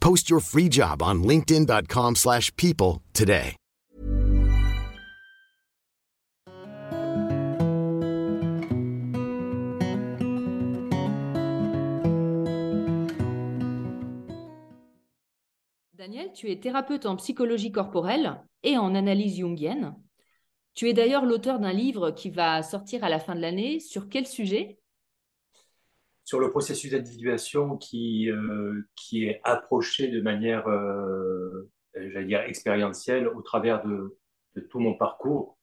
Post your free job on linkedin.com/people slash people today. Daniel, tu es thérapeute en psychologie corporelle et en analyse jungienne. Tu es d'ailleurs l'auteur d'un livre qui va sortir à la fin de l'année. Sur quel sujet? Sur le processus d'individuation qui, euh, qui est approché de manière, euh, j'allais dire, expérientielle au travers de, tout mon parcours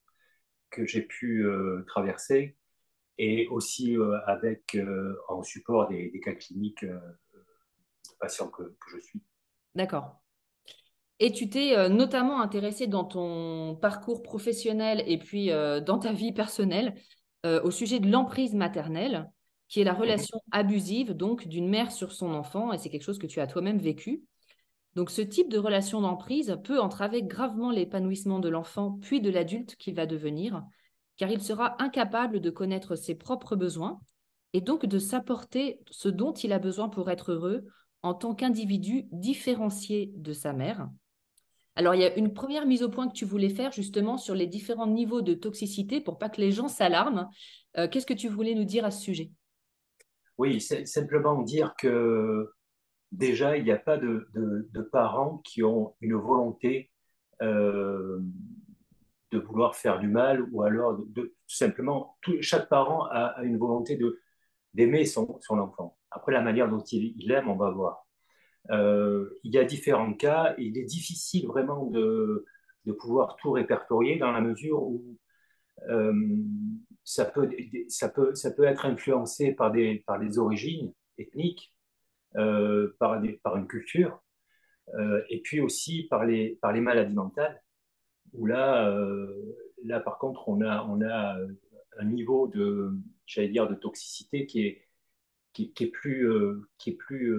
que j'ai pu euh, traverser et aussi avec en support des, cas cliniques de patients que, que je suis. D'accord. Et tu t'es notamment intéressé dans ton parcours professionnel et puis dans ta vie personnelle au sujet de l'emprise maternelle qui est la relation abusive donc d'une mère sur son enfant, et c'est quelque chose que tu as toi-même vécu. Donc ce type de relation d'emprise peut entraver gravement l'épanouissement de l'enfant puis de l'adulte qu'il va devenir, car il sera incapable de connaître ses propres besoins et donc de s'apporter ce dont il a besoin pour être heureux en tant qu'individu différencié de sa mère. Alors, il y a une première mise au point que tu voulais faire justement sur les différents niveaux de toxicité pour pas que les gens s'alarment. Euh, Qu'est-ce que tu voulais nous dire à ce sujet? Oui, c'est simplement dire que déjà, il n'y a pas de, parents qui ont une volonté euh, de vouloir faire du mal ou alors de, simplement, chaque parent a, une volonté d'aimer son, son, enfant. Après, la manière dont il, il aime, on va voir. Euh, il y a différents cas il est difficile vraiment de, de pouvoir tout répertorier dans la mesure où euh, ça, peut, ça, peut, ça peut être influencé par des, par des origines ethniques, euh, par, des, par une culture, euh, et puis aussi par les, par les maladies mentales, où là, euh, là par contre, on a, on a un niveau de, j'allais dire, de toxicité qui est, qui, qui est plus, qui est plus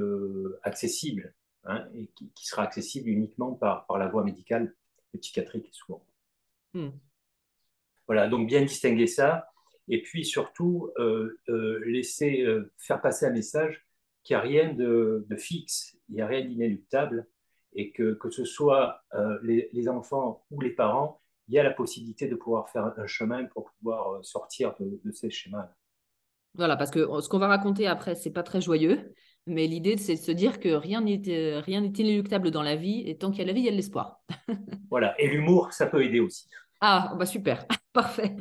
accessible hein, et qui, qui, sera accessible uniquement par, par la voie médicale psychiatrique souvent. Hmm. Voilà, donc bien distinguer ça et puis surtout euh, euh, laisser euh, faire passer un message qu'il n'y a rien de, de fixe, il n'y a rien d'inéluctable et que, que ce soit les, les, enfants ou les parents, il y a la possibilité de pouvoir faire un chemin pour pouvoir sortir de, de ces schémas. Voilà, parce que ce qu'on va raconter après, c'est pas très joyeux, mais l'idée, c'est de se dire que rien n'est rien n'est inéluctable dans la vie, et tant qu'il y a la vie, il y a de l'espoir. voilà, et l'humour, ça peut aider aussi. Ah, bah super, parfait.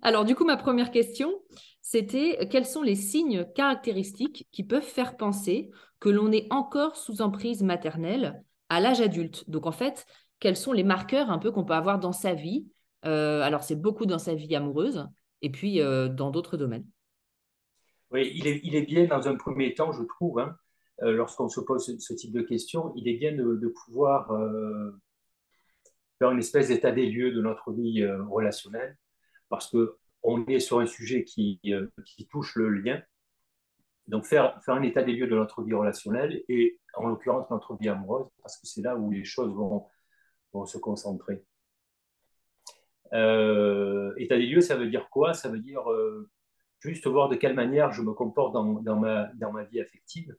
Alors, du coup, ma première question, c'était quels sont les signes caractéristiques qui peuvent faire penser que l'on est encore sous emprise maternelle à l'âge adulte? Donc, en fait, quels sont les marqueurs un peu qu'on peut avoir dans sa vie? Euh, Alors, c'est beaucoup dans sa vie amoureuse et puis euh, dans d'autres domaines. Oui, il est, bien dans un premier temps, je trouve, hein, euh, lorsqu'on se pose ce, type de questions, il est bien de, pouvoir faire une espèce d'état des lieux de notre vie relationnelle, parce qu'on est sur un sujet qui, euh, touche le lien, Donc faire, un état des lieux de notre vie relationnelle et en l'occurrence notre vie amoureuse, parce que c'est là où les choses vont, se concentrer. Euh, état des lieux, ça veut dire quoi? Ça veut dire euh, juste voir de quelle manière je me comporte dans, ma, vie affective.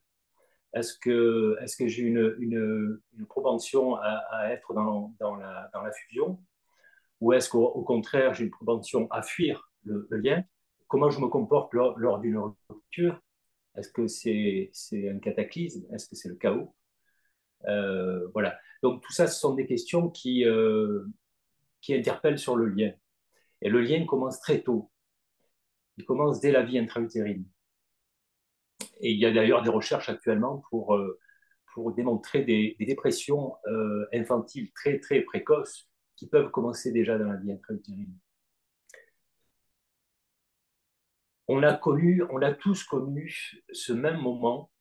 Est-ce que, j'ai une, propension à, être dans la fusion? Ou est-ce qu'au contraire, j'ai une propension à fuir le, lien? Comment je me comporte lors, d'une rupture? Est-ce que c'est un cataclysme? Est-ce que c'est le chaos? Euh, Voilà. Donc tout ça, ce sont des questions qui, euh, qui interpellent sur le lien. Et le lien commence très tôt. Il commence dès la vie intra-utérine. Et il y a d'ailleurs des recherches actuellement pour, euh, pour démontrer des, dépressions infantiles très très précoces qui peuvent commencer déjà dans la vie intra-utérine. On a connu, on a tous connu ce même moment,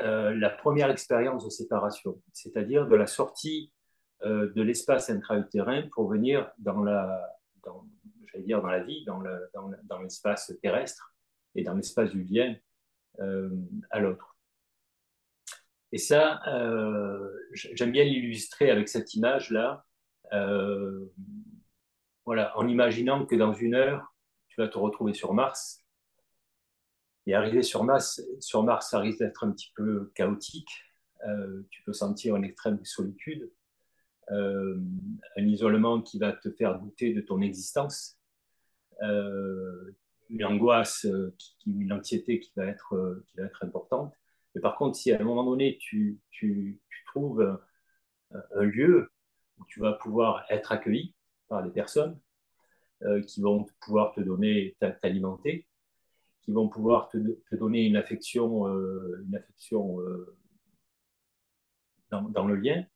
euh, la première expérience de séparation, c'est-à-dire de la sortie de l'espace intra-utérin pour venir dans la, dans, dire dans la vie, dans, dans l'espace terrestre et dans l'espace du lien euh, à l'autre. Et ça, euh, j'aime bien l'illustrer avec cette image-là. Euh, voilà, en imaginant que dans une heure, tu vas te retrouver sur Mars. Et arriver sur Mars, sur Mars ça risque d'être un petit peu chaotique. tu peux sentir une extrême solitude, un isolement qui va te faire douter de ton existence. Euh, une angoisse, euh, une anxiété qui va, être, euh, qui va être importante. Mais par contre, si à un moment donné, tu, tu, trouves un, lieu tu vas pouvoir être accueilli par des personnes qui vont pouvoir te donner, t'alimenter, qui vont pouvoir te, donner une affection, une affection dans, dans, le lien,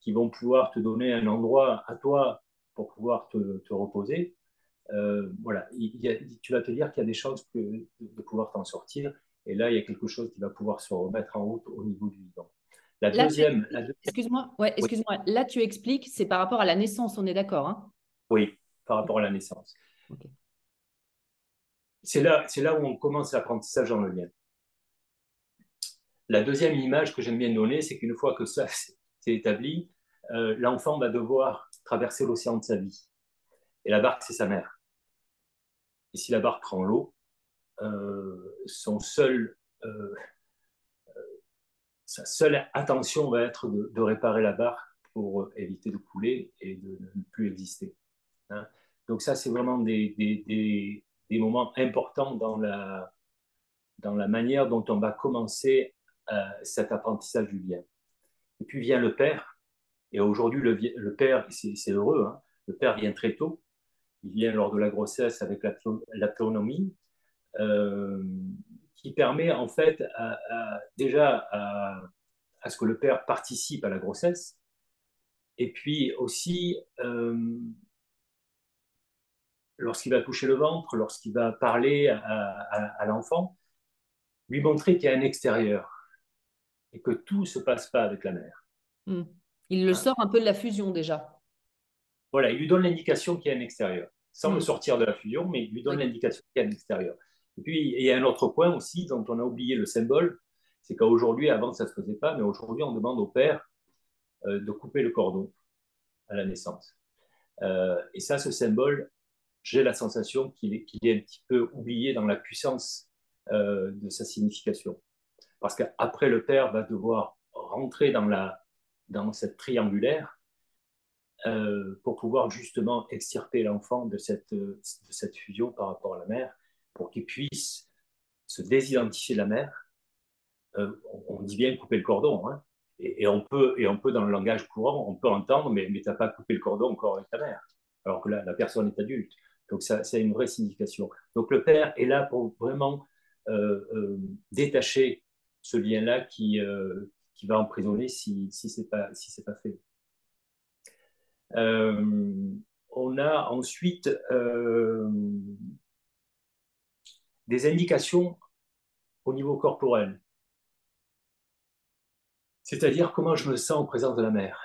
qui vont pouvoir te donner un endroit à toi pour pouvoir te, reposer, euh, voilà, tu vas te dire qu'il y a des chances de pouvoir t'en sortir. Et là, il y a quelque chose qui va pouvoir se remettre en route au niveau du vivant. La deuxième. Excuse-moi, ouais, excuse-moi. Là, tu expliques, c'est par rapport à la naissance, on est d'accord hein? Oui, par rapport à la naissance. C'est là, là où on commence l'apprentissage le lien. La deuxième image que j'aime bien donner, c'est qu'une fois que ça s'est établi, euh, l'enfant va devoir traverser l'océan de sa vie. Et la barque, c'est sa mère. Et si la barque prend l'eau, euh, son seul, euh, sa seule attention va être de, réparer la barque pour éviter de couler et de, ne plus exister. Hein. Donc ça, c'est vraiment des, des, des, moments importants dans la, dans la manière dont on va commencer cet apprentissage du bien. Et puis vient le père, et aujourd'hui, le, le, père, c'est heureux, hein. le père vient très tôt, il vient lors de la grossesse avec l'autonomie, euh, qui permet en fait déjà à, ce que le père participe à la grossesse, et puis aussi euh, lorsqu'il va toucher le ventre, lorsqu'il va parler à, l'enfant, lui montrer qu'il y a un extérieur et que tout ne se passe pas avec la mère. Hmm. Il le hein? sort un peu de la fusion déjà. Voilà, il lui donne l'indication qu'il y a un extérieur, sans le mm. sortir de la fusion, mais il lui donne l'indication qu'il y a un extérieur. Et puis, il y a un autre point aussi dont on a oublié le symbole, c'est qu'aujourd'hui, avant, ça ne se faisait pas, mais aujourd'hui, on demande au père euh, de couper le cordon à la naissance. Euh, et ça, ce symbole, j'ai la sensation qu'il est, un petit peu oublié dans la puissance euh, de sa signification. Parce qu'après, le père va devoir rentrer dans, la, dans cette triangulaire pour pouvoir justement extirper l'enfant de cette, de cette fusion par rapport à la mère, pour qu'il puisse se désidentifier de la mère. Euh, on, dit bien couper le cordon, hein, et, on peut, et on peut dans le langage courant, on peut entendre, mais, mais tu n'as pas coupé le cordon encore avec ta mère, alors que la, la personne est adulte. Donc ça, ça, a une vraie signification. Donc le père est là pour vraiment euh, détacher ce lien-là qui, qui va emprisonner si, si ce n'est pas, si pas fait. Euh, on a ensuite euh, des indications au niveau corporel, c'est-à-dire comment je me sens en présence de la mer.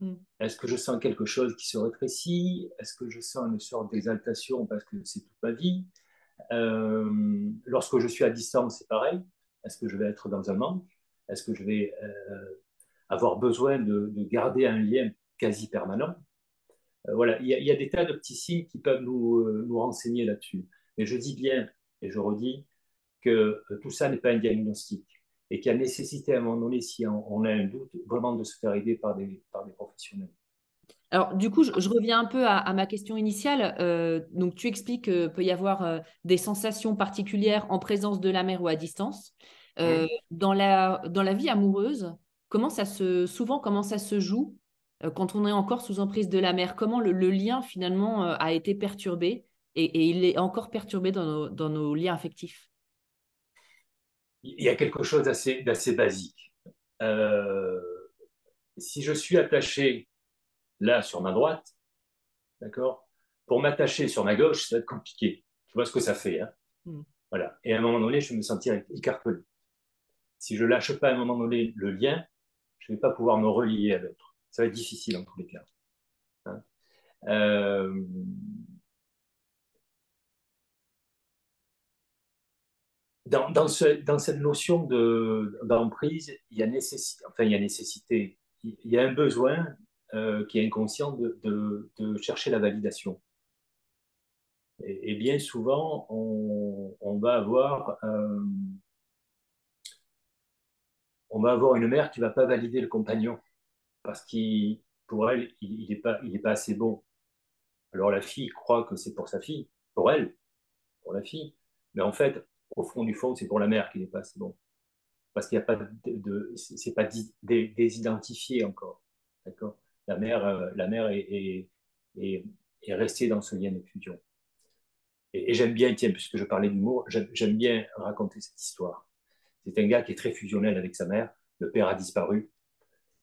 Hmm. Est-ce que je sens quelque chose qui se rétrécit? Est-ce que je sens une sorte d'exaltation parce que c'est toute ma vie? Euh, lorsque je suis à distance, c'est pareil. Est-ce que je vais être dans un manque? Est-ce que je vais euh, avoir besoin de, garder un lien quasi permanent? Euh, Voilà, il y, a des tas de petits signes qui peuvent nous, nous renseigner là-dessus. Mais je dis bien, et je redis, que tout ça n'est pas un diagnostic et qu'il y a nécessité à un moment donné, si on, a un doute, vraiment de se faire aider par des, par des professionnels. Alors, du coup, je, reviens un peu à, ma question initiale. Euh, donc, tu expliques qu'il peut y avoir euh, des sensations particulières en présence de la mère ou à distance. Euh, dans, la, dans la vie amoureuse, comment ça se, souvent, comment ça se joue quand on est encore sous emprise de la mère? Comment le, lien, finalement, a été perturbé? Et, il est encore perturbé dans nos, dans nos liens affectifs Il y a quelque chose d'assez basique. si je suis attaché là sur ma droite, d'accord Pour m'attacher sur ma gauche, ça va être compliqué. Tu vois ce que ça fait. Hein? Hmm. Voilà. Et à un moment donné, je vais me sentir écartelé. Si je lâche pas à un moment donné le lien, je ne vais pas pouvoir me relier à l'autre. Ça va être difficile en tous les cas. Hein? Euh, dans, cette notion d'emprise, il y a nécessité, enfin il y a nécessité, il y a un besoin euh, qui est inconscient de, chercher la validation. Et, bien souvent, on, va avoir euh, on va avoir une mère qui va pas valider le compagnon parce qu'il pour elle il n'est pas assez bon. Alors la fille croit que c'est pour sa fille, pour elle, pour la fille, mais en fait au fond du fond c'est pour la mère qu'il n'est pas assez bon parce qu'il n'y a pas de, c'est pas désidentifié encore, d'accord? La mère, euh, la mère est, est, est, restée dans ce lien de fusion. Et, j'aime bien, tiens, puisque je parlais d'humour, j'aime bien raconter cette histoire. C'est un gars qui est très fusionnel avec sa mère. Le père a disparu.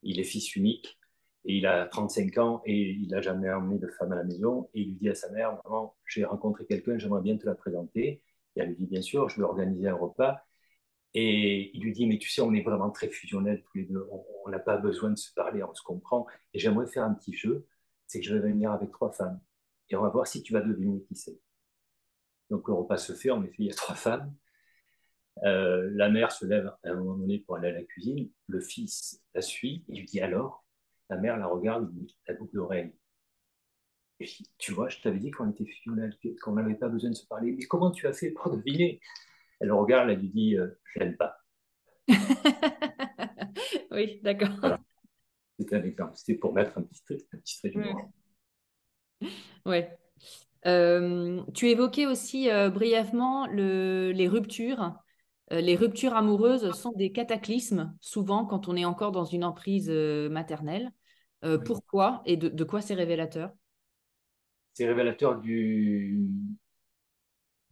Il est fils unique et il a 35 ans et il n'a jamais emmené de femme à la maison. Et il lui dit à sa mère, maman, j'ai rencontré quelqu'un, j'aimerais bien te la présenter. Elle lui dit, bien sûr, je vais organiser un repas. Et il lui dit, mais tu sais, on est vraiment très fusionnels tous les deux, on n'a pas besoin de se parler, on se comprend. Et j'aimerais faire un petit jeu, c'est que je vais venir avec trois femmes. Et on va voir si tu vas deviner qui c'est. Donc le repas se fait, en effet, il y a trois femmes. Euh, la mère se lève à un moment donné pour aller à la cuisine. Le fils la suit. Il lui dit alors? La mère la regarde, La boucle d'oreille. Tu vois, je t'avais dit qu'on était qu'on n'avait pas besoin de se parler. Mais comment tu as fait pour deviner? Elle regarde, elle lui dit euh, Je n'aime pas. oui, d'accord. C'était un exemple. C'était pour mettre un petit trait, un petit trait d'humour. Oui. Euh, tu évoquais aussi euh, brièvement le, les ruptures. les ruptures amoureuses sont des cataclysmes, souvent quand on est encore dans une emprise maternelle. Pourquoi et de, de quoi c'est révélateur? C'est révélateur de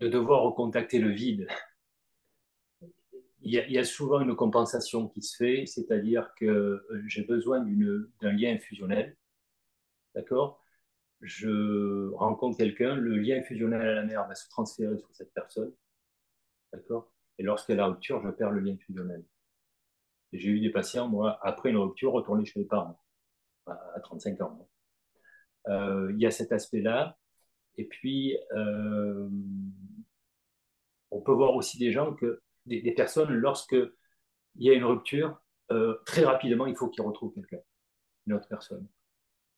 devoir recontacter le vide il y, a, souvent une compensation qui se fait, c'est-à-dire que euh, j'ai besoin d'un lien fusionnel, d'accord? Je rencontre quelqu'un, le lien fusionnel à la mère va se transférer sur cette personne, d'accord? Et lorsqu'elle a rupture, je perds le lien fusionnel. J'ai eu des patients, moi, après une rupture, retourner chez les parents, à, 35 ans. Euh, il y a cet aspect-là. Et puis, euh, on peut voir aussi des gens que des, personnes, lorsque il y a une rupture, euh, très rapidement, il faut qu'ils retrouvent quelqu'un, une autre personne.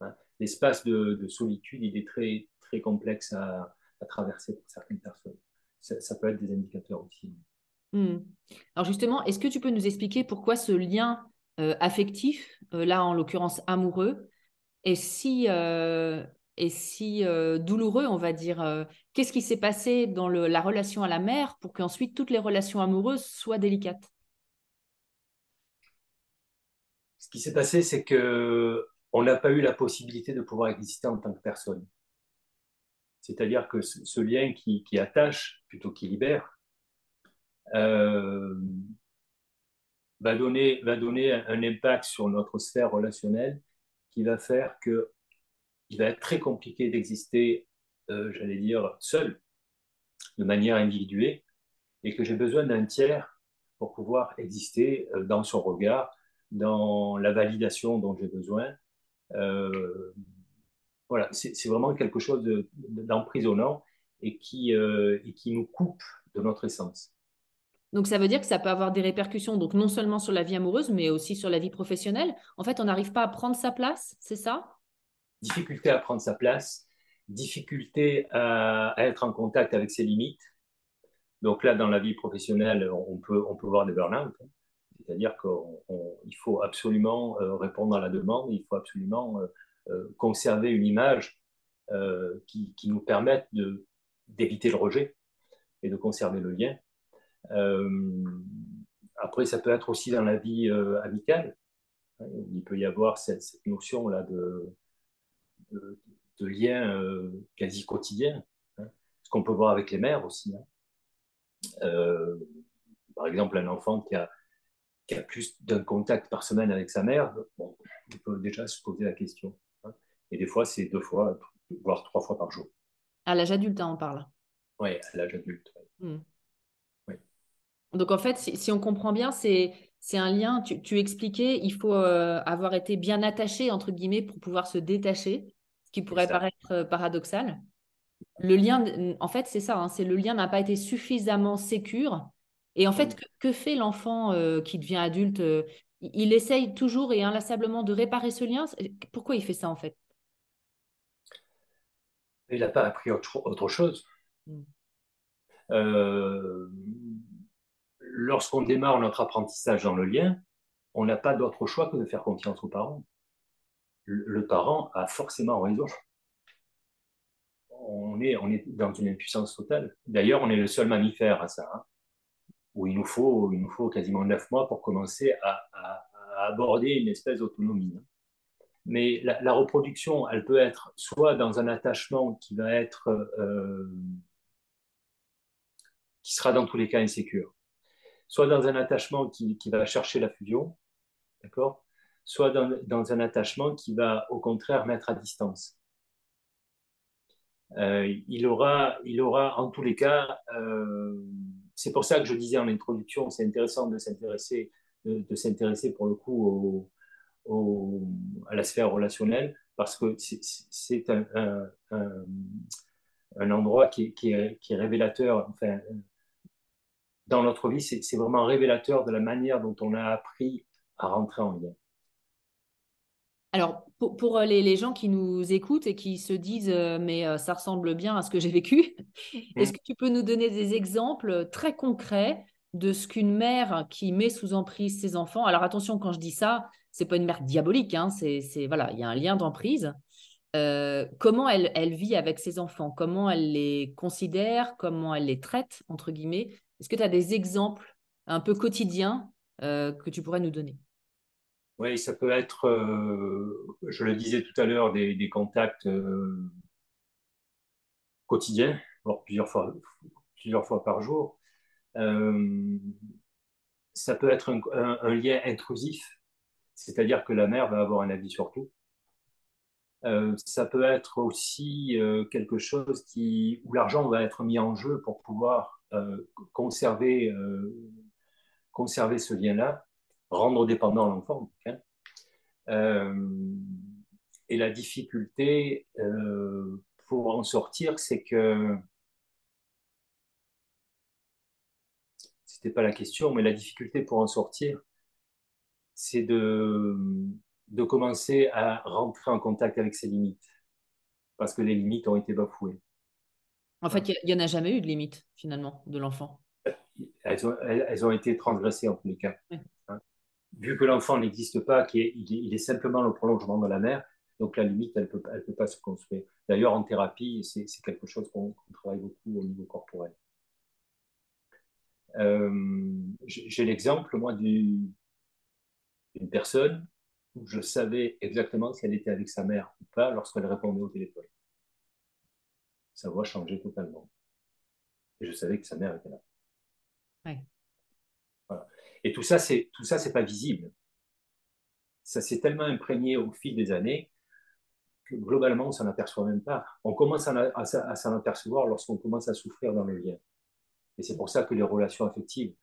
Hein? L'espace de, solitude, il est très, très complexe à, traverser pour certaines personnes. Ça, peut être des indicateurs aussi. Hmm. Alors justement, est-ce que tu peux nous expliquer pourquoi ce lien affectif, là en l'occurrence amoureux, est si et si euh, douloureux, on va dire. Euh, qu'est-ce qui s'est passé dans la relation à la mère pour qu'ensuite toutes les relations amoureuses soient délicates? Ce qui s'est passé, c'est que on n'a pas eu la possibilité de pouvoir exister en tant que personne. C'est-à-dire que ce, lien qui, attache plutôt qu'il libère euh, va, donner, va donner un impact sur notre sphère relationnelle qui va faire que il va être très compliqué d'exister, euh, j'allais dire, seul, de manière individuée, et que j'ai besoin d'un tiers pour pouvoir exister euh, dans son regard, dans la validation dont j'ai besoin. Euh, voilà, c'est vraiment quelque chose d'emprisonnant et qui, euh, et qui nous coupe de notre essence. Donc ça veut dire que ça peut avoir des répercussions, donc non seulement sur la vie amoureuse, mais aussi sur la vie professionnelle. En fait, on n'arrive pas à prendre sa place, c'est ça? Difficulté à prendre sa place, difficulté à, être en contact avec ses limites. Donc là, dans la vie professionnelle, on peut, on peut voir des burn-out. Hein. C'est-à-dire qu'il faut absolument euh, répondre à la demande, il faut absolument euh, conserver une image qui, qui, nous permette d'éviter le rejet et de conserver le lien. Euh, après, ça peut être aussi dans la vie euh, amicale. Hein, il peut y avoir cette, notion-là de, de, lien euh, quasi quotidien. Hein. ce qu'on peut voir avec les mères aussi. Hein. par exemple, un enfant qui a, qui a plus d'un contact par semaine avec sa mère, bon, il peut déjà se poser la question. Et des fois, c'est deux fois, voire trois fois par jour. À l'âge adulte, on parle. Oui, à l'âge adulte. Hmm. Donc en fait, si, on comprend bien, c'est un lien, tu, expliquais, il faut euh, avoir été bien attaché, entre guillemets, pour pouvoir se détacher, ce qui pourrait paraître euh, paradoxal. Le lien, en fait, c'est ça, hein, c'est le lien n'a pas été suffisamment sécure. Et en fait, que, fait l'enfant euh, qui devient adulte il, essaye toujours et inlassablement de réparer ce lien. Pourquoi il fait ça, en fait? Il n'a pas appris autre, chose. Hmm lorsqu'on démarre notre apprentissage dans le lien, on n'a pas d'autre choix que de faire confiance aux parents. Le, parent a forcément raison. On est, dans une impuissance totale. D'ailleurs, on est le seul mammifère à ça, hein, où il nous, faut, il nous faut quasiment neuf mois pour commencer à, aborder une espèce d'autonomie. Hein. Mais la, reproduction, elle peut être soit dans un attachement qui va être, euh, qui sera dans tous les cas insécure, soit dans un attachement qui, va chercher la fusion, d'accord? Soit dans, un attachement qui va au contraire mettre à distance. Euh, il, aura, il aura en tous les cas, euh, c'est pour ça que je disais en introduction, c'est intéressant de s'intéresser, de, s'intéresser pour le coup à la sphère relationnelle, parce que c'est un, endroit qui qui est, qui est révélateur, enfin, dans notre vie, c'est vraiment révélateur de la manière dont on a appris à rentrer en lien. Alors, pour, euh, les, gens qui nous écoutent et qui se disent euh, mais euh, ça ressemble bien à ce que j'ai vécu, mmh. est-ce que tu peux nous donner des exemples très concrets de ce qu'une mère qui met sous emprise ses enfants Alors attention, quand je dis ça, c'est pas une mère diabolique, hein, c'est voilà, il y a un lien d'emprise. comment elle, elle vit avec ses enfants Comment elle les considère Comment elle les traite entre guillemets est-ce que tu as des exemples un peu quotidiens euh, que tu pourrais nous donner? Oui, ça peut être, euh, je le disais tout à l'heure, des, contacts euh, quotidiens, voire plusieurs fois, plusieurs fois par jour. ça peut être un, lien intrusif, c'est-à-dire que la mère va avoir un avis sur tout. ça peut être aussi quelque chose qui, où l'argent va être mis en jeu pour pouvoir conserver, euh, conserver ce lien-là, rendre dépendant l'enfant. Hein. Euh, et la difficulté pour en sortir, c'est que c'était pas la question, mais la difficulté pour en sortir, c'est de, de commencer à rentrer en contact avec ses limites, parce que les limites ont été bafouées. En fait, il n'y en a jamais eu de limite, finalement, de l'enfant. Elles ont, elles ont, été transgressées en tous les cas. Hein. Vu que l'enfant n'existe pas, il est, il est, simplement le prolongement de la mère, donc la limite, elle ne peut, elle peut pas se construire. D'ailleurs, en thérapie, c'est quelque chose qu'on travaille beaucoup au niveau corporel. Euh, j'ai l'exemple, moi, d'une personne où je savais exactement si elle était avec sa mère ou pas lorsqu'elle répondait au téléphone sa voix changeait totalement. Et je savais que sa mère était là. Et tout ça, c'est tout ça, c'est pas visible. Ça s'est tellement imprégné au fil des années que globalement, on s'en aperçoit même pas. On commence à, s'en apercevoir lorsqu'on commence à souffrir dans le lien. Et c'est pour ça que les relations affectives,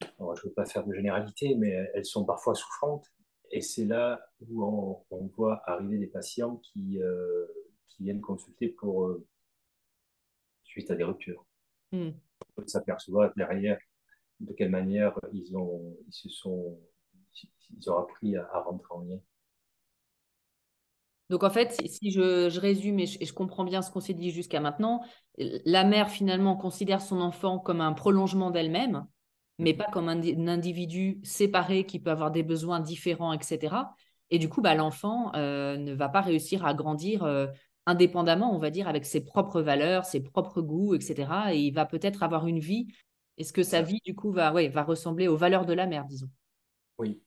je ne veux pas faire de généralité, mais elles sont parfois souffrantes. Et c'est là où on, voit arriver des patients qui, euh, qui viennent consulter pour, euh, suite à des ruptures. Mm. On peut s'apercevoir derrière de quelle manière ils ont, ils se sont, ils ont appris à, rentrer en lien. Donc en fait, si je, je résume et je, et je, comprends bien ce qu'on s'est dit jusqu'à maintenant, la mère finalement considère son enfant comme un prolongement d'elle-même, mais pas comme un, individu séparé qui peut avoir des besoins différents, etc. Et du coup, bah, l'enfant euh, ne va pas réussir à grandir euh, indépendamment, on va dire, avec ses propres valeurs, ses propres goûts, etc. Et il va peut-être avoir une vie. Est-ce que sa vie, du coup, va, ouais, va ressembler aux valeurs de la mère, disons? Oui,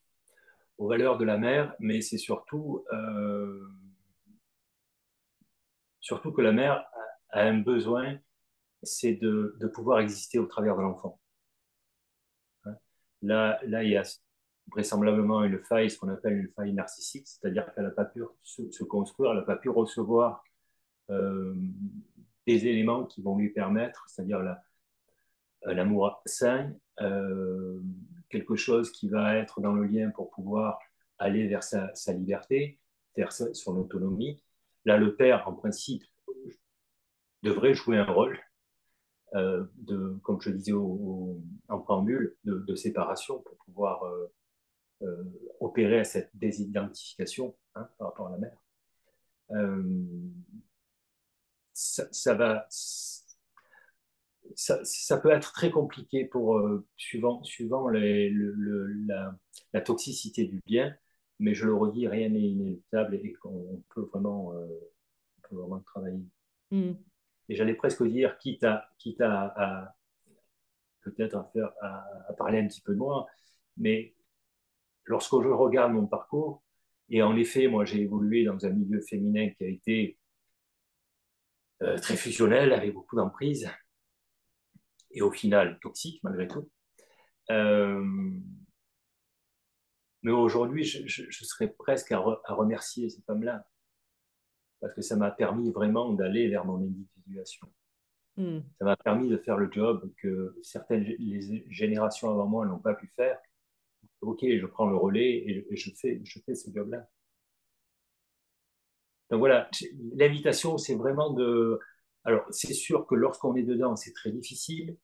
aux valeurs de la mère, mais c'est surtout, euh, surtout que la mère a un besoin, c'est de, de pouvoir exister au travers de l'enfant. Là, là, il y a vraisemblablement une faille, ce qu'on appelle une faille narcissique, c'est-à-dire qu'elle n'a pas pu se, construire, elle n'a pas pu recevoir des éléments qui vont lui permettre, c'est-à-dire l'amour sain, euh, quelque chose qui va être dans le lien pour pouvoir aller vers sa, liberté, vers son autonomie. Là, le père, en principe, devrait jouer un rôle euh, de, comme je disais en préambule, de, séparation pour pouvoir euh, euh, opérer à cette désidentification hein, par rapport à la mère. Ça, va, ça, peut être très compliqué pour suivant, suivant les, le, la, toxicité du bien, mais je le redis, rien n'est inéluctable et, qu'on peut vraiment, on peut vraiment travailler. Mm et j'allais presque dire, quitte à, quitte à, peut-être à, faire, à, parler un petit peu de moi, mais lorsque je regarde mon parcours, et en effet, moi j'ai évolué dans un milieu féminin qui a été euh, très fusionnel, avec beaucoup d'emprise, et au final toxique malgré tout. Euh, mais aujourd'hui, je, serais presque à, à remercier ces femmes-là parce que ça m'a permis vraiment d'aller vers mon individuation. Hmm. Ça m'a permis de faire le job que certaines les générations avant moi n'ont pas pu faire. Ok, je prends le relais et je fais, je fais ce job-là. Donc voilà, l'invitation, c'est vraiment de... Alors, c'est sûr que lorsqu'on est dedans, c'est très difficile,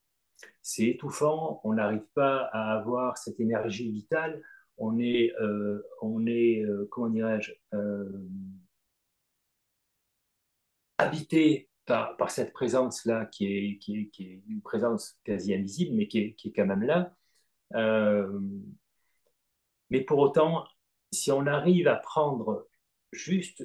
c'est étouffant, on n'arrive pas à avoir cette énergie vitale, on est, euh, on est euh, comment dirais-je, euh, habité par, cette présence-là, qui est, qui, est, qui est, une présence quasi invisible, mais qui est, qui est quand même là. Mais pour autant, si on arrive à prendre juste...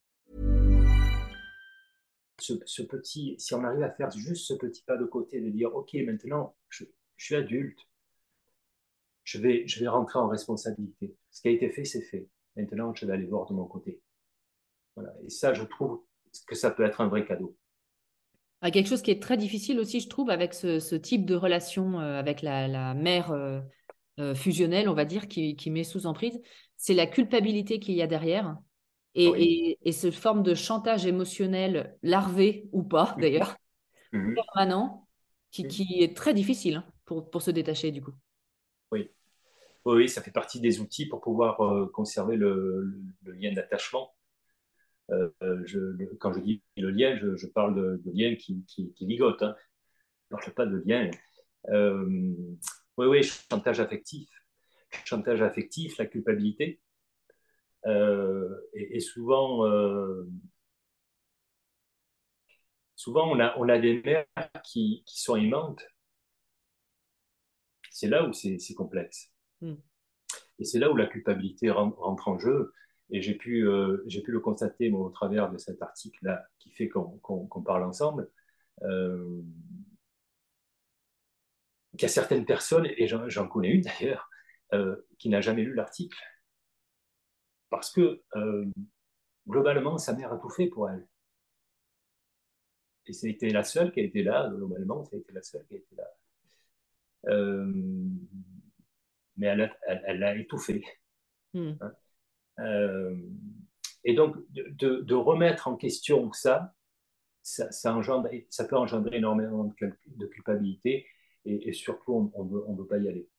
Ce, petit, si on arrive à faire juste ce petit pas de côté, de dire, OK, maintenant, je, suis adulte, je vais, je vais rentrer en responsabilité. Ce qui a été fait, c'est fait. Maintenant, je vais aller voir de mon côté. Voilà. Et ça, je trouve que ça peut être un vrai cadeau. Ah, quelque chose qui est très difficile aussi, je trouve, avec ce, type de relation euh, avec la, mère euh, euh, fusionnelle, on va dire, qui, qui met sous emprise, c'est la culpabilité qu'il y a derrière. Et, et, ce forme de chantage émotionnel, larvé ou pas mhm. d'ailleurs, mhm. permanent, qui, qui, est très difficile hein, pour, pour, se détacher du coup. Oui. oui, ça fait partie des outils pour pouvoir euh, conserver le, le, lien d'attachement. Euh, je, quand je dis le lien, je, je parle de, de, lien qui, qui, qui ligote. Hein. Je ne parle pas de lien. Euh, oui, oui, chantage affectif. Chantage affectif, la culpabilité. Euh, et, souvent, euh, souvent, on a, on a des mères qui, qui sont aimantes. C'est là où c'est complexe. Hmm. Et c'est là où la culpabilité rentre en jeu. Et j'ai pu, euh, pu le constater au travers de cet article-là qui fait qu'on parle ensemble. Euh, qu'il y a certaines personnes, et j'en connais une d'ailleurs, euh, qui n'a jamais lu l'article. Parce que euh, globalement, sa mère a tout fait pour elle. Et c'était la seule qui a été là, globalement, ça a été la seule qui a été là. Euh, mais elle l'a elle, a étouffé. Hmm. Hein. et donc, de, remettre en question ça, ça, ça, engendre, ça peut engendrer énormément de, culpabilité et, surtout, on ne veut pas y aller.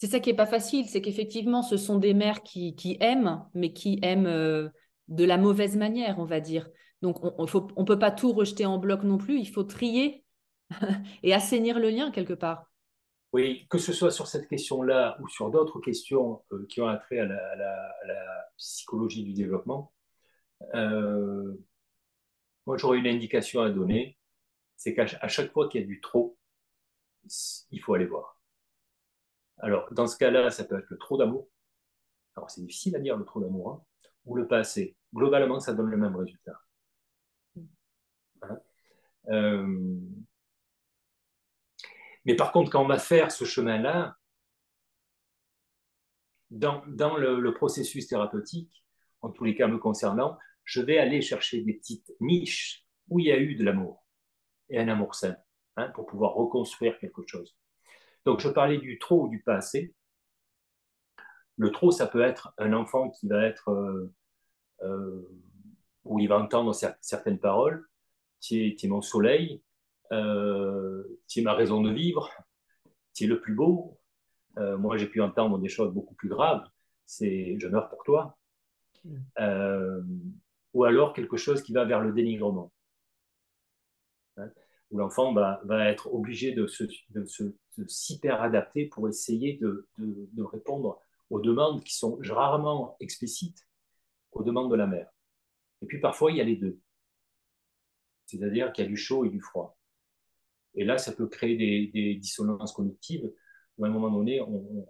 C'est ça qui n'est pas facile, c'est qu'effectivement, ce sont des mères qui, aiment, mais qui aiment euh, de la mauvaise manière, on va dire. Donc, on ne peut pas tout rejeter en bloc non plus, il faut trier et assainir le lien quelque part. Oui, que ce soit sur cette question-là ou sur d'autres questions euh, qui ont attrait à la, à, la, psychologie du développement, euh, moi j'aurais une indication à donner, c'est qu'à chaque fois qu'il y a du trop, il faut aller voir. Alors, dans ce cas-là, ça peut être le trop d'amour. Alors, c'est difficile à dire le trop d'amour, hein, ou le pas assez. Globalement, ça donne le même résultat. Hein. Euh, mais par contre, quand on va faire ce chemin-là, dans, le, processus thérapeutique, en tous les cas me concernant, je vais aller chercher des petites niches où il y a eu de l'amour et un amour sain. Hein, pour pouvoir reconstruire quelque chose. Donc, je parlais du trop ou du pas assez. Le trop, ça peut être un enfant qui va être euh, euh, où il va entendre certaines paroles. Tu es, mon soleil, euh, tu es ma raison de vivre, tu es le plus beau. moi, j'ai pu entendre des choses beaucoup plus graves. C'est je meurs pour toi. Mm. ou alors quelque chose qui va vers le dénigrement où l'enfant va, être obligé de se, s'hyper adapter pour essayer de, répondre aux demandes qui sont rarement explicites, aux demandes de la mère. Et puis parfois, il y a les deux. C'est-à-dire qu'il y a du chaud et du froid. Et là, ça peut créer des, dissonances cognitives où à un moment donné, on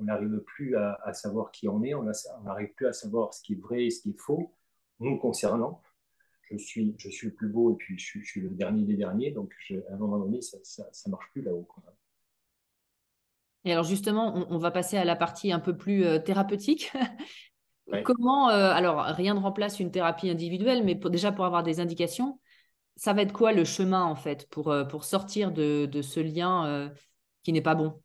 n'arrive plus à, savoir qui on est, on n'arrive plus à savoir ce qui est vrai et ce qui est faux, nous concernant je suis, je suis le plus beau et puis je, suis le dernier des derniers. Donc, à un moment donné, ça ne marche plus là-haut. Et alors, justement, on, va passer à la partie un peu plus euh, thérapeutique. Comment, euh, alors, rien ne remplace une thérapie individuelle, mais déjà pour avoir des indications, ça va être quoi le chemin, en fait, pour, euh, pour sortir de, de ce lien qui n'est pas bon?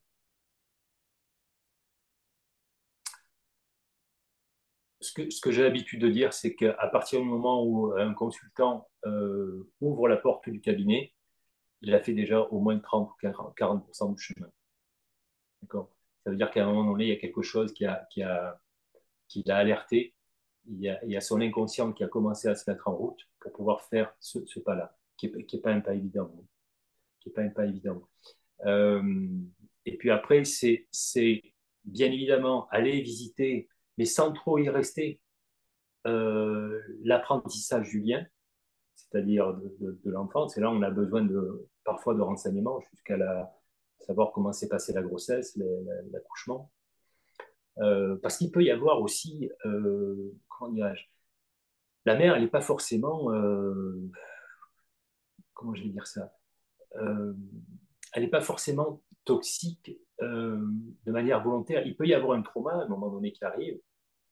Ce que, j'ai l'habitude de dire, c'est qu'à partir du moment où un consultant euh, ouvre la porte du cabinet, il a fait déjà au moins 30 ou 40 du chemin. D'accord? Ça veut dire qu'à un moment donné, il y a quelque chose qui a, qui a, qui l'a alerté. Il y, a, a, son inconscient qui a commencé à se mettre en route pour pouvoir faire ce, pas-là, qui n'est pas un pas évident. Qui est pas un pas évident. Euh, et puis après, c'est bien évidemment aller visiter mais sans trop y rester. Euh, l'apprentissage du lien, c'est-à-dire de, l'enfance, et là on a besoin de, parfois de renseignements jusqu'à savoir comment s'est passée la grossesse, l'accouchement. Euh, parce qu'il peut y avoir aussi, euh, comment dirais-je, la mère, elle n'est pas forcément, comment je vais dire ça, elle n'est pas forcément toxique de manière volontaire. Il peut y avoir un trauma à un moment donné qui arrive,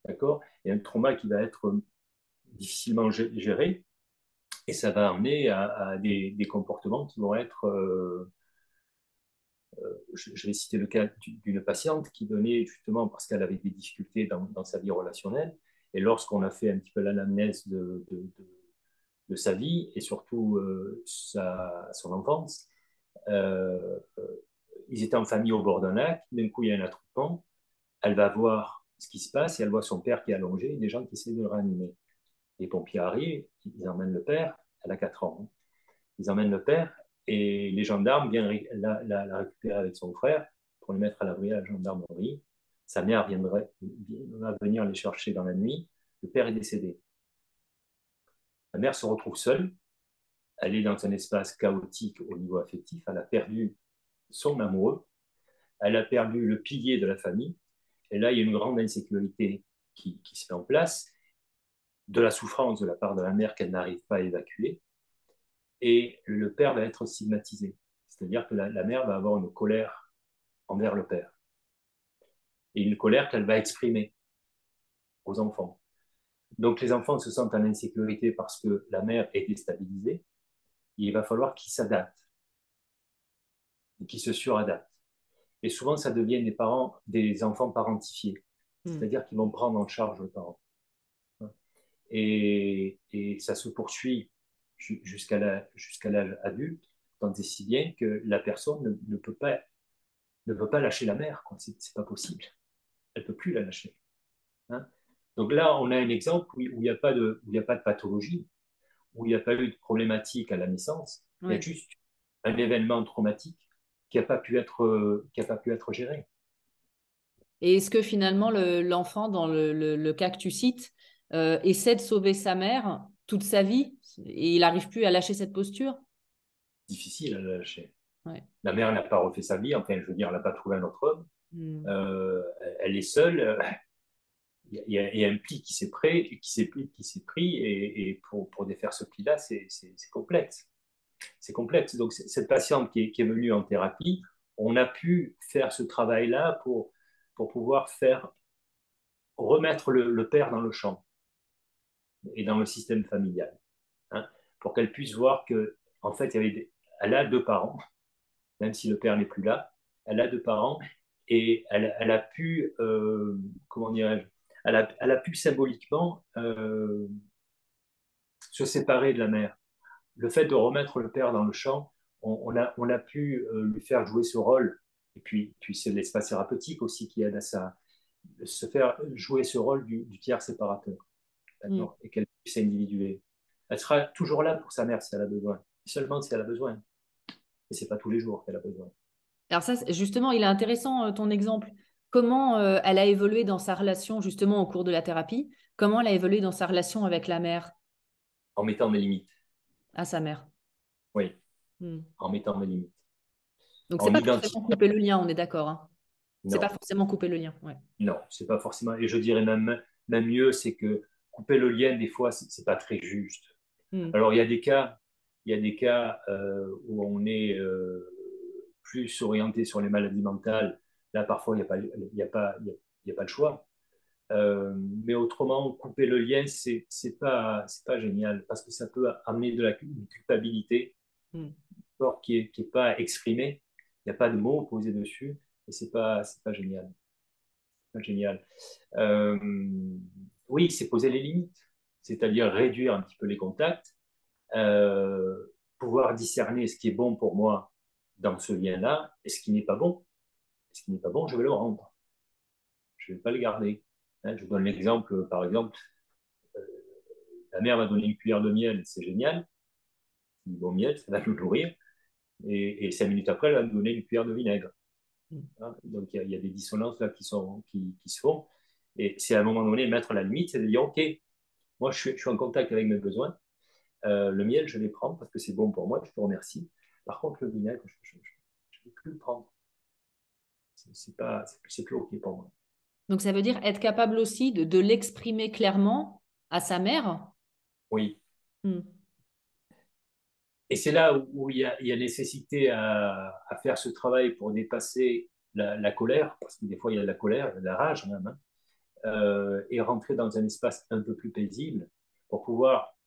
D'accord? Et un trauma qui va être difficilement géré, et ça va amener à, des, comportements qui vont être. Euh, euh, je, vais citer le cas d'une patiente qui donnait justement parce qu'elle avait des difficultés dans, sa vie relationnelle, et lorsqu'on a fait un petit peu l'anamnèse de, sa vie et surtout euh, sa, son enfance, ils étaient en famille au bord d'un lac, d'un coup il y a un attroupement, elle va voir ce qui se passe et elle voit son père qui est allongé et des gens qui essaient de le réanimer. Les pompiers arrivent, ils emmènent le père, elle a 4 ans. Hein. Ils emmènent le père et les gendarmes viennent la, récupérer avec son frère pour le mettre à l'abri à la gendarmerie. Sa mère viendrait, va venir les chercher dans la nuit. Le père est décédé. La mère se retrouve seule elle est dans un espace chaotique au niveau affectif, elle a perdu son amoureux, elle a perdu le pilier de la famille, et là, il y a une grande insécurité qui, se met en place, de la souffrance de la part de la mère qu'elle n'arrive pas à évacuer, et le père va être stigmatisé. C'est-à-dire que la, la, mère va avoir une colère envers le père. Et une colère qu'elle va exprimer aux enfants. Donc les enfants se sentent en insécurité parce que la mère est déstabilisée. Il va falloir qu'ils s'adaptent et qu'ils se suradaptent. Et souvent, ça devient des parents, des enfants parentifiés, hmm. c'est-à-dire qu'ils vont prendre en charge le parent. Et, et ça se poursuit jusqu'à l'âge adulte, tant et si bien que la personne ne, peut, pas, ne peut pas lâcher la mère. Ce n'est pas possible. Elle ne peut plus la lâcher. Hein. Donc là, on a un exemple où il n'y a, pas de, a pas de pathologie, où il n'y a pas eu de problématique à la naissance. Il y a juste un événement traumatique qui n'a pas, pu être, qui pas pu être géré. Et est-ce que finalement l'enfant, dans le, cas que tu cites, euh, essaie de sauver sa mère toute sa vie et il n'arrive plus à lâcher cette posture? Difficile à lâcher. La mère n'a pas refait sa vie, enfin, je veux dire, elle n'a pas trouvé un autre homme. Hmm. Euh, elle est seule. Il y, a, un pli qui s'est pris, qui s'est pris, qui s'est pris, et, pour, pour, défaire ce pli-là, c'est complexe. C'est complexe. Donc, cette patiente qui est, venue en thérapie, on a pu faire ce travail-là pour, pour pouvoir faire remettre le, père dans le champ et dans le système familial, hein, pour qu'elle puisse voir que, en fait, elle a deux parents, même si le père n'est plus là, elle a deux parents et elle, a pu, euh, comment dirais-je, elle a, elle a, pu symboliquement euh, se séparer de la mère. Le fait de remettre le père dans le champ, on, a, on a, pu euh, lui faire jouer ce rôle. Et puis, puis c'est l'espace thérapeutique aussi qui aide à ça, se faire jouer ce rôle du, du tiers séparateur. Mm. et qu'elle puisse s'individuer. Elle sera toujours là pour sa mère si elle a besoin, seulement si elle a besoin. Et c'est pas tous les jours qu'elle a besoin. Alors ça, justement, il est intéressant euh, ton exemple. Comment euh, elle a évolué dans sa relation justement au cours de la thérapie? Comment elle a évolué dans sa relation avec la mère? En mettant des limites. À sa mère. Oui. Mm. En mettant des limites. Donc c'est pas forcément couper le lien, on est d'accord. Hein c'est pas forcément couper le lien. Ouais. Non, c'est pas forcément. Et je dirais même, même mieux, c'est que couper le lien, des fois, c'est pas très juste. Hmm. Alors, il y a des cas, il y a des cas euh, où on est euh, plus orienté sur les maladies mentales. Là, parfois, il n'y a, pas, y a, pas, y a, pas le choix. Euh, mais autrement, couper le lien, c'est n'est pas, pas génial parce que ça peut amener de la culpabilité hmm. qui n'est qui est pas exprimée. Il n'y a pas de mots posés dessus et ce n'est pas, pas génial. Pas génial oui, c'est poser les limites, c'est-à-dire réduire un petit peu les contacts, euh, pouvoir discerner ce qui est bon pour moi dans ce lien-là et ce qui n'est pas bon. Ce qui n'est pas bon, je vais le rendre. Je ne vais pas le garder. Hein, je vous donne l'exemple, par exemple, euh, la mère m'a donné une cuillère de miel, c'est génial. Du bon miel, ça va nous nourrir. Et, cinq minutes après, elle va me donner une cuillère de vinaigre. Hein, donc il y, a des dissonances là qui, sont, qui se font. Et c'est à un moment donné mettre la limite, c'est de dire, OK, moi je suis, en contact avec mes besoins. Euh, le miel, je vais prendre parce que c'est bon pour moi, je te remercie. Par contre, le vinaigre, je ne vais plus le prendre. C'est pas, c'est plus OK pour moi. Donc ça veut dire être capable aussi de, de l'exprimer clairement à sa mère Oui. Hmm. Et c'est là où il y, a, il y a nécessité à, à, faire ce travail pour dépasser la, la, colère, parce que des fois il y a de la colère, il y a de la rage même. Hein. Euh, et rentrer dans un espace un peu plus paisible pour pouvoir,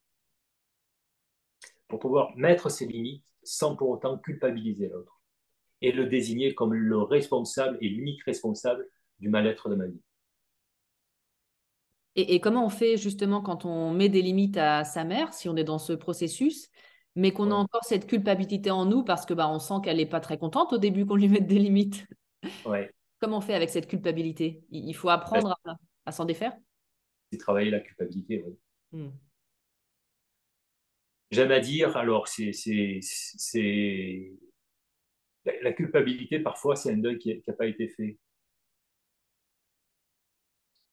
pour pouvoir mettre ses limites sans pour autant culpabiliser l'autre et le désigner comme le responsable et l'unique responsable du mal-être de ma vie. Et, comment on fait justement quand on met des limites à sa mère, si on est dans ce processus, mais qu'on a encore cette culpabilité en nous parce que bah, on sent qu'elle n'est pas très contente au début qu'on lui mette des limites? Ouais. Comment on fait avec cette culpabilité? Il faut apprendre à, à s'en défaire? C'est travailler la culpabilité, oui. Hmm. J'aime à dire, alors, c'est. La culpabilité, parfois, c'est un deuil qui n'a pas été fait.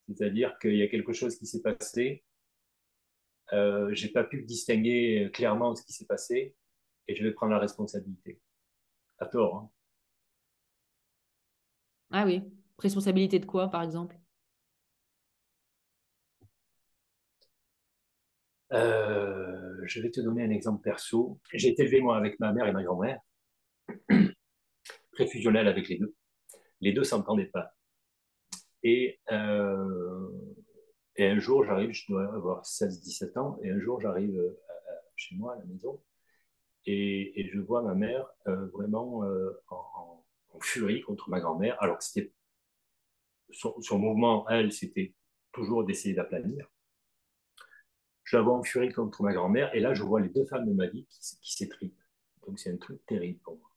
C'est-à-dire qu'il y a quelque chose qui s'est passé euh, j'ai pas pu distinguer clairement ce qui s'est passé et je vais prendre la responsabilité. À tort. Hein. Ah oui. Responsabilité de quoi, par exemple? Euh, Je vais te donner un exemple perso. J'ai été élevé, moi, avec ma mère et ma grand-mère, très fusionnel avec les deux. Les deux s'entendaient pas. Et, euh, et un jour, j'arrive, je dois avoir 16-17 ans, et un jour, j'arrive euh, chez moi à la maison, et, je vois ma mère vraiment en, en, furie contre ma grand-mère, alors que c'était son, mouvement, elle, c'était toujours d'essayer d'aplanir. Je la vois en furie contre ma grand-mère, et là, je vois les deux femmes de ma vie qui, qui s'étripent. Donc, c'est un truc terrible pour moi.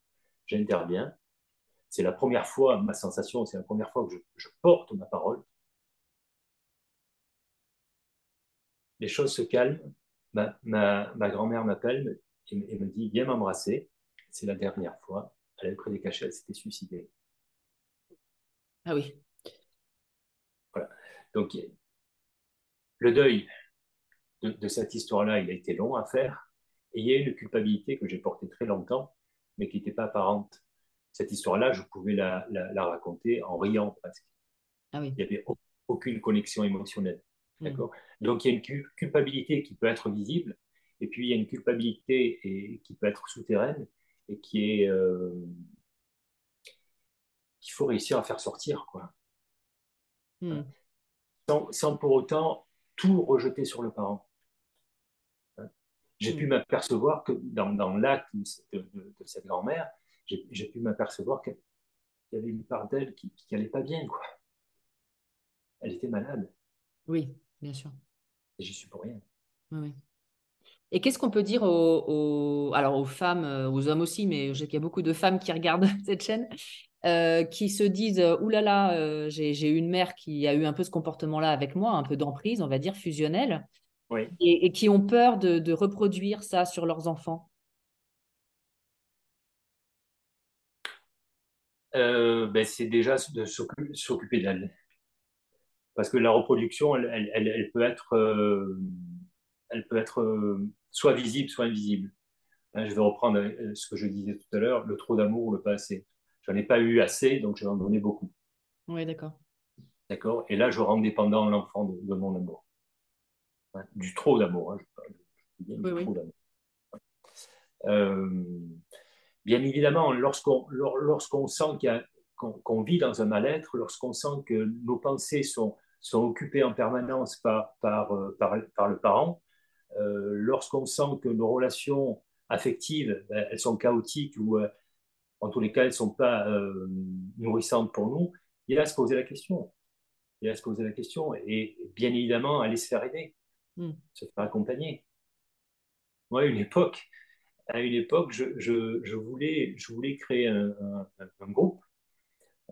J'interviens. C'est la première fois, ma sensation, c'est la première fois que je, porte ma parole. Les choses se calment. Ma, ma, grand-mère m'appelle et, me dit Viens m'embrasser. C'est la dernière fois. Elle est près des cachets, elle s'était suicidée. Ah oui. Donc, le deuil de, cette histoire-là, il a été long à faire. Et il y a une culpabilité que j'ai portée très longtemps, mais qui n'était pas apparente. Cette histoire-là, je pouvais la, raconter en riant presque. Ah il n'y avait aucune connexion émotionnelle. D'accord? Donc, il y a une culpabilité qui peut être visible, et puis il y a une culpabilité et, qui peut être souterraine, et qui est. Euh, qu'il faut réussir à faire sortir. Quoi. Hmm sans, pour autant tout rejeter sur le parent. Hein? J'ai pu mm. m'apercevoir que dans, dans l'acte de, cette grand-mère, j'ai pu m'apercevoir qu'il y avait une part d'elle qui n'allait pas bien. Quoi. Elle était malade. Oui, bien sûr. Et j'y suis pour rien. Oui, Et qu'est-ce qu'on peut dire aux, alors aux femmes, euh, aux hommes aussi, mais je sais qu'il y a beaucoup de femmes qui regardent cette chaîne euh, qui se disent euh, Ouh là là, euh, j'ai eu une mère qui a eu un peu ce comportement-là avec moi, un peu d'emprise, on va dire, fusionnelle, et, qui ont peur de, reproduire ça sur leurs enfants ben, C'est déjà de s'occuper d'elle. Parce que la reproduction, elle, elle, peut être, elle peut être soit visible, soit invisible. Hein, je vais reprendre ce que je disais tout à l'heure, le trop d'amour ou le pas assez. J'en ai pas eu assez, donc je vais en donner beaucoup. Oui, d'accord. D'accord? Et là, je rends dépendant l'enfant de, mon amour. du trop d'amour. Hein, oui, oui. Euh, bien évidemment, lorsqu'on lorsqu'on sent qu'on vit dans un mal-être, lorsqu'on sent que nos pensées sont, sont occupées en permanence par, par, euh, par, par le parent, euh, lorsqu'on sent que nos relations affectives, ben, elles sont chaotiques ou en tous les cas, elles ne sont pas euh, nourrissantes pour nous, il a à se poser la question. Il a à se poser la question et bien évidemment aller se faire aider, hmm. se faire accompagner. Moi, à une époque, à une époque, je, voulais, créer un, groupe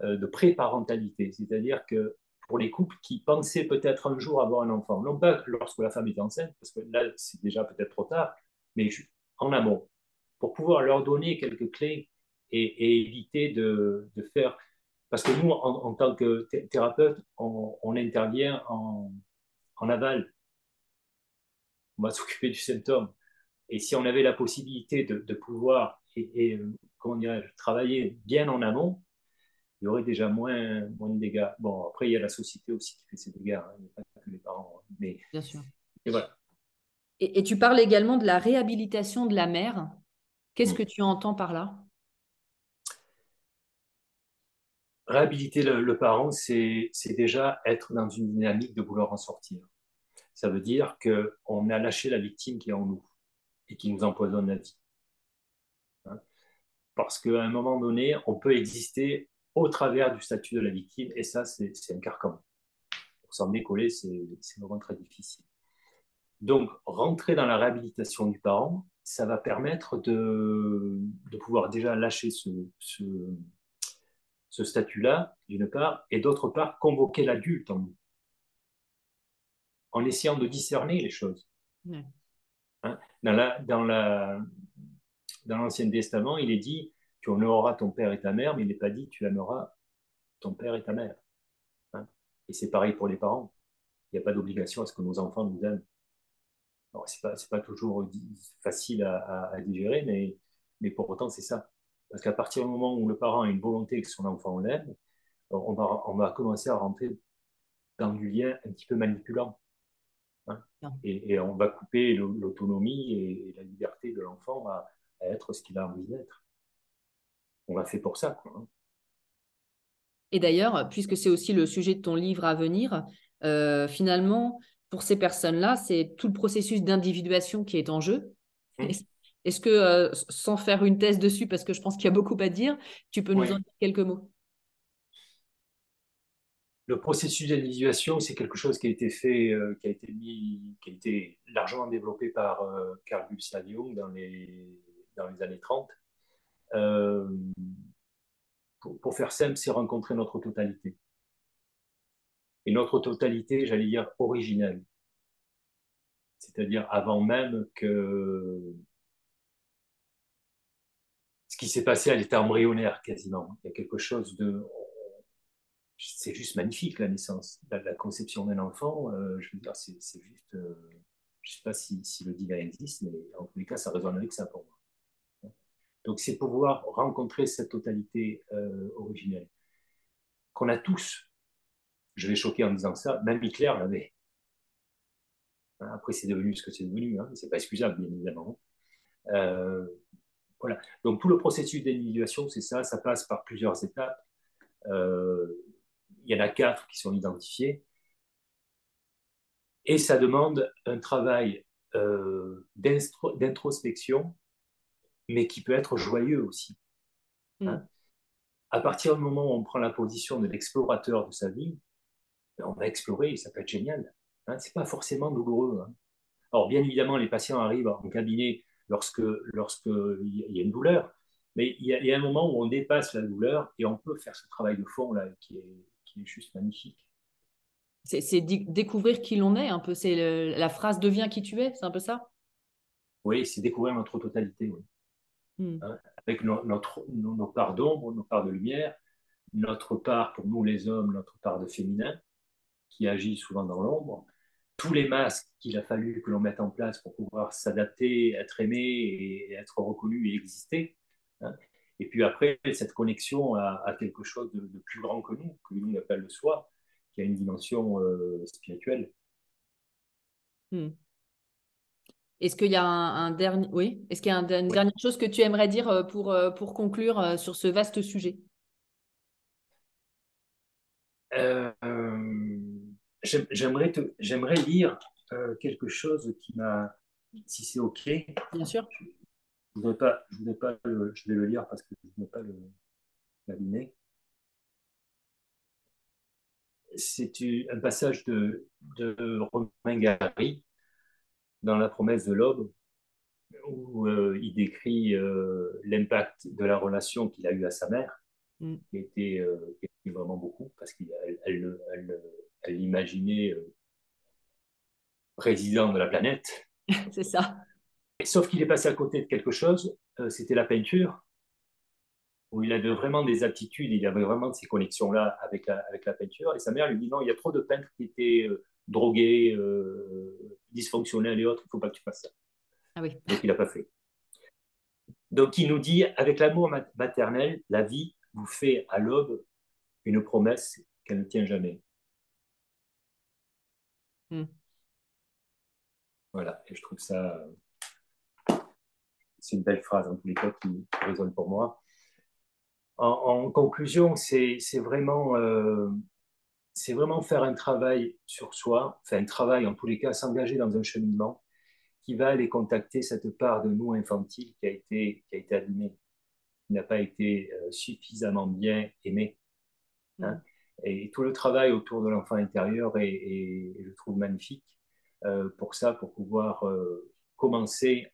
euh, de pré-parentalité, c'est-à-dire que pour les couples qui pensaient peut-être un jour avoir un enfant, non pas lorsque la femme est enceinte, parce que là, c'est déjà peut-être trop tard, mais en amont, pour pouvoir leur donner quelques clés et, éviter de, faire. Parce que nous, en, tant que thérapeute, on, intervient en, en, aval. On va s'occuper du symptôme. Et si on avait la possibilité de, de pouvoir et, et comment travailler bien en amont, il y aurait déjà moins, moins de dégâts. Bon, après, il y a la société aussi qui fait ses dégâts, hein. il n'y a pas que les parents. Hein. Mais, Bien sûr. Et voilà. Et, et, tu parles également de la réhabilitation de la mère. Qu'est-ce mm. que tu entends par là? Réhabiliter le, parent, c'est déjà être dans une dynamique de vouloir en sortir. Ça veut dire qu'on a lâché la victime qui est en nous et qui nous empoisonne la vie. Hein? Parce qu'à un moment donné, on peut exister au travers du statut de la victime et ça, c'est un carcan. Pour s'en décoller, c'est vraiment très difficile. Donc, rentrer dans la réhabilitation du parent, ça va permettre de, pouvoir déjà lâcher ce, statut-là, d'une part, et d'autre part, convoquer l'adulte en nous, en essayant de discerner les choses. Hein? dans la, dans la, dans l'Ancien Testament, il est dit tu honoreras ton père et ta mère, mais il n'est pas dit tu aimeras ton père et ta mère. Hein? et c'est pareil pour les parents. Il n'y a pas d'obligation à ce que nos enfants nous aiment. Ce n'est pas, pas, toujours facile à, digérer, mais, mais pour autant, c'est ça. Parce qu'à partir du moment où le parent a une volonté que son enfant l'aime, on va, on va commencer à rentrer dans du lien un petit peu manipulant. Hein. Et, on va couper l'autonomie et, la liberté de l'enfant à, être ce qu'il a envie d'être. On l'a fait pour ça. Quoi, hein. Et d'ailleurs, puisque c'est aussi le sujet de ton livre à venir, euh, finalement, pour ces personnes-là, c'est tout le processus d'individuation qui est en jeu. Mmh. Est-ce que, euh, sans faire une thèse dessus, parce que je pense qu'il y a beaucoup à dire, tu peux nous en dire quelques mots? Le processus d'individuation, c'est quelque chose qui a été fait, euh, qui a été mis, qui a été largement développé par Carl Gustav Jung dans les, dans les années 30 pour, faire simple, c'est rencontrer notre totalité. Et notre totalité, j'allais dire, originelle. C'est-à-dire avant même que ce qui s'est passé à l'état embryonnaire quasiment. Il y a quelque chose de... C'est juste magnifique la naissance, la, conception d'un enfant. Euh, je veux dire, c'est juste... Euh, je sais pas si, le divin existe, mais en tous les cas, ça résonne avec ça pour moi. Donc c'est pouvoir rencontrer cette totalité euh, originelle qu'on a tous. Je vais choquer en disant ça, même Hitler l'avait. Hein, après, c'est devenu ce que c'est devenu, hein, c'est pas excusable, bien évidemment. Euh, voilà. Donc tout le processus d'individuation, c'est ça, ça passe par plusieurs étapes. Il y en a quatre qui sont identifiées. Et ça demande un travail d'introspection mais qui peut être joyeux aussi. Mm. Hein. À partir du moment où on prend la position de l'explorateur de sa vie, ben, on va explorer et ça peut être génial. Hein. Ce n'est pas forcément douloureux. Hein. Alors, bien évidemment, les patients arrivent en cabinet lorsque il y a une douleur, mais il y, a, un moment où on dépasse la douleur et on peut faire ce travail de fond là qui est, qui est juste magnifique. C'est découvrir qui l'on est un peu. C'est la phrase devient qui tu es, c'est un peu ça? Oui, c'est découvrir notre totalité. Oui. Hmm. Hein, avec notre, nos, parts d'ombre, nos parts de lumière, notre part, pour nous les hommes, notre part de féminin, qui agit souvent dans l'ombre, tous les masques qu'il a fallu que l'on mette en place pour pouvoir s'adapter, être aimé et être reconnu et exister. Hein. Et puis après, cette connexion à, quelque chose de, plus grand que nous, que nous appelle le soi, qui a une dimension euh, spirituelle. Hmm. Est-ce qu'il y a un, dernier, oui, est-ce qu'il y a une dernière chose que tu aimerais dire euh, pour, euh, pour conclure sur ce vaste sujet? J'aimerais j'aimerais lire quelque chose qui m'a, si c'est ok. Bien sûr. Je ne pas, je pas, je vais le lire parce que je ne vais pas le l'abîmer. C'est un passage de, de Romain Gary dans La promesse de l'aube, où euh, il décrit euh, l'impact de la relation qu'il a eue à sa mère, mm. qui, était, euh, qui, vraiment beaucoup, parce qu'elle elle, elle, l'imaginait président de la planète. C'est ça. Sauf qu'il est passé à côté de quelque chose, c'était la peinture, où il avait vraiment des aptitudes, il avait vraiment ces connexions-là avec la, avec la peinture. Et sa mère lui dit non, il y a trop de peintres qui étaient drogués, euh, dysfonctionnels et autres, il ne faut pas que tu fasses ça. Ah oui. Donc il n'a pas fait. Donc il nous dit, avec l'amour maternel, la vie vous fait à l'aube une promesse qu'elle ne tient jamais. Hmm. Voilà, et je trouve ça, c'est une belle phrase en tous les cas qui, résonne pour moi. En, conclusion, c'est vraiment euh, vraiment faire un travail sur soi, faire un travail en tous les cas, s'engager dans un cheminement qui va aller contacter cette part de nous infantile qui a été, qui a été abîmée, qui n'a pas été euh, suffisamment bien aimée. Hein. Et tout le travail autour de l'enfant intérieur est, je trouve, magnifique euh, pour ça, pour pouvoir euh, commencer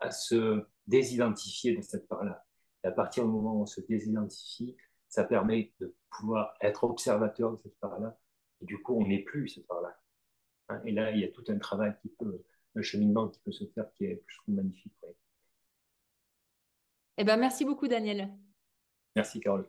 à se désidentifier de cette part-là. Et à partir du moment où on se désidentifie, ça permet de pouvoir être observateur de cette part-là. Et du coup, on n'est plus cette part-là. Hein, et là, il y a tout un travail qui peut, un cheminement qui peut se faire qui est, je trouve, magnifique. Eh ben, merci beaucoup, Daniel. Merci, Carole.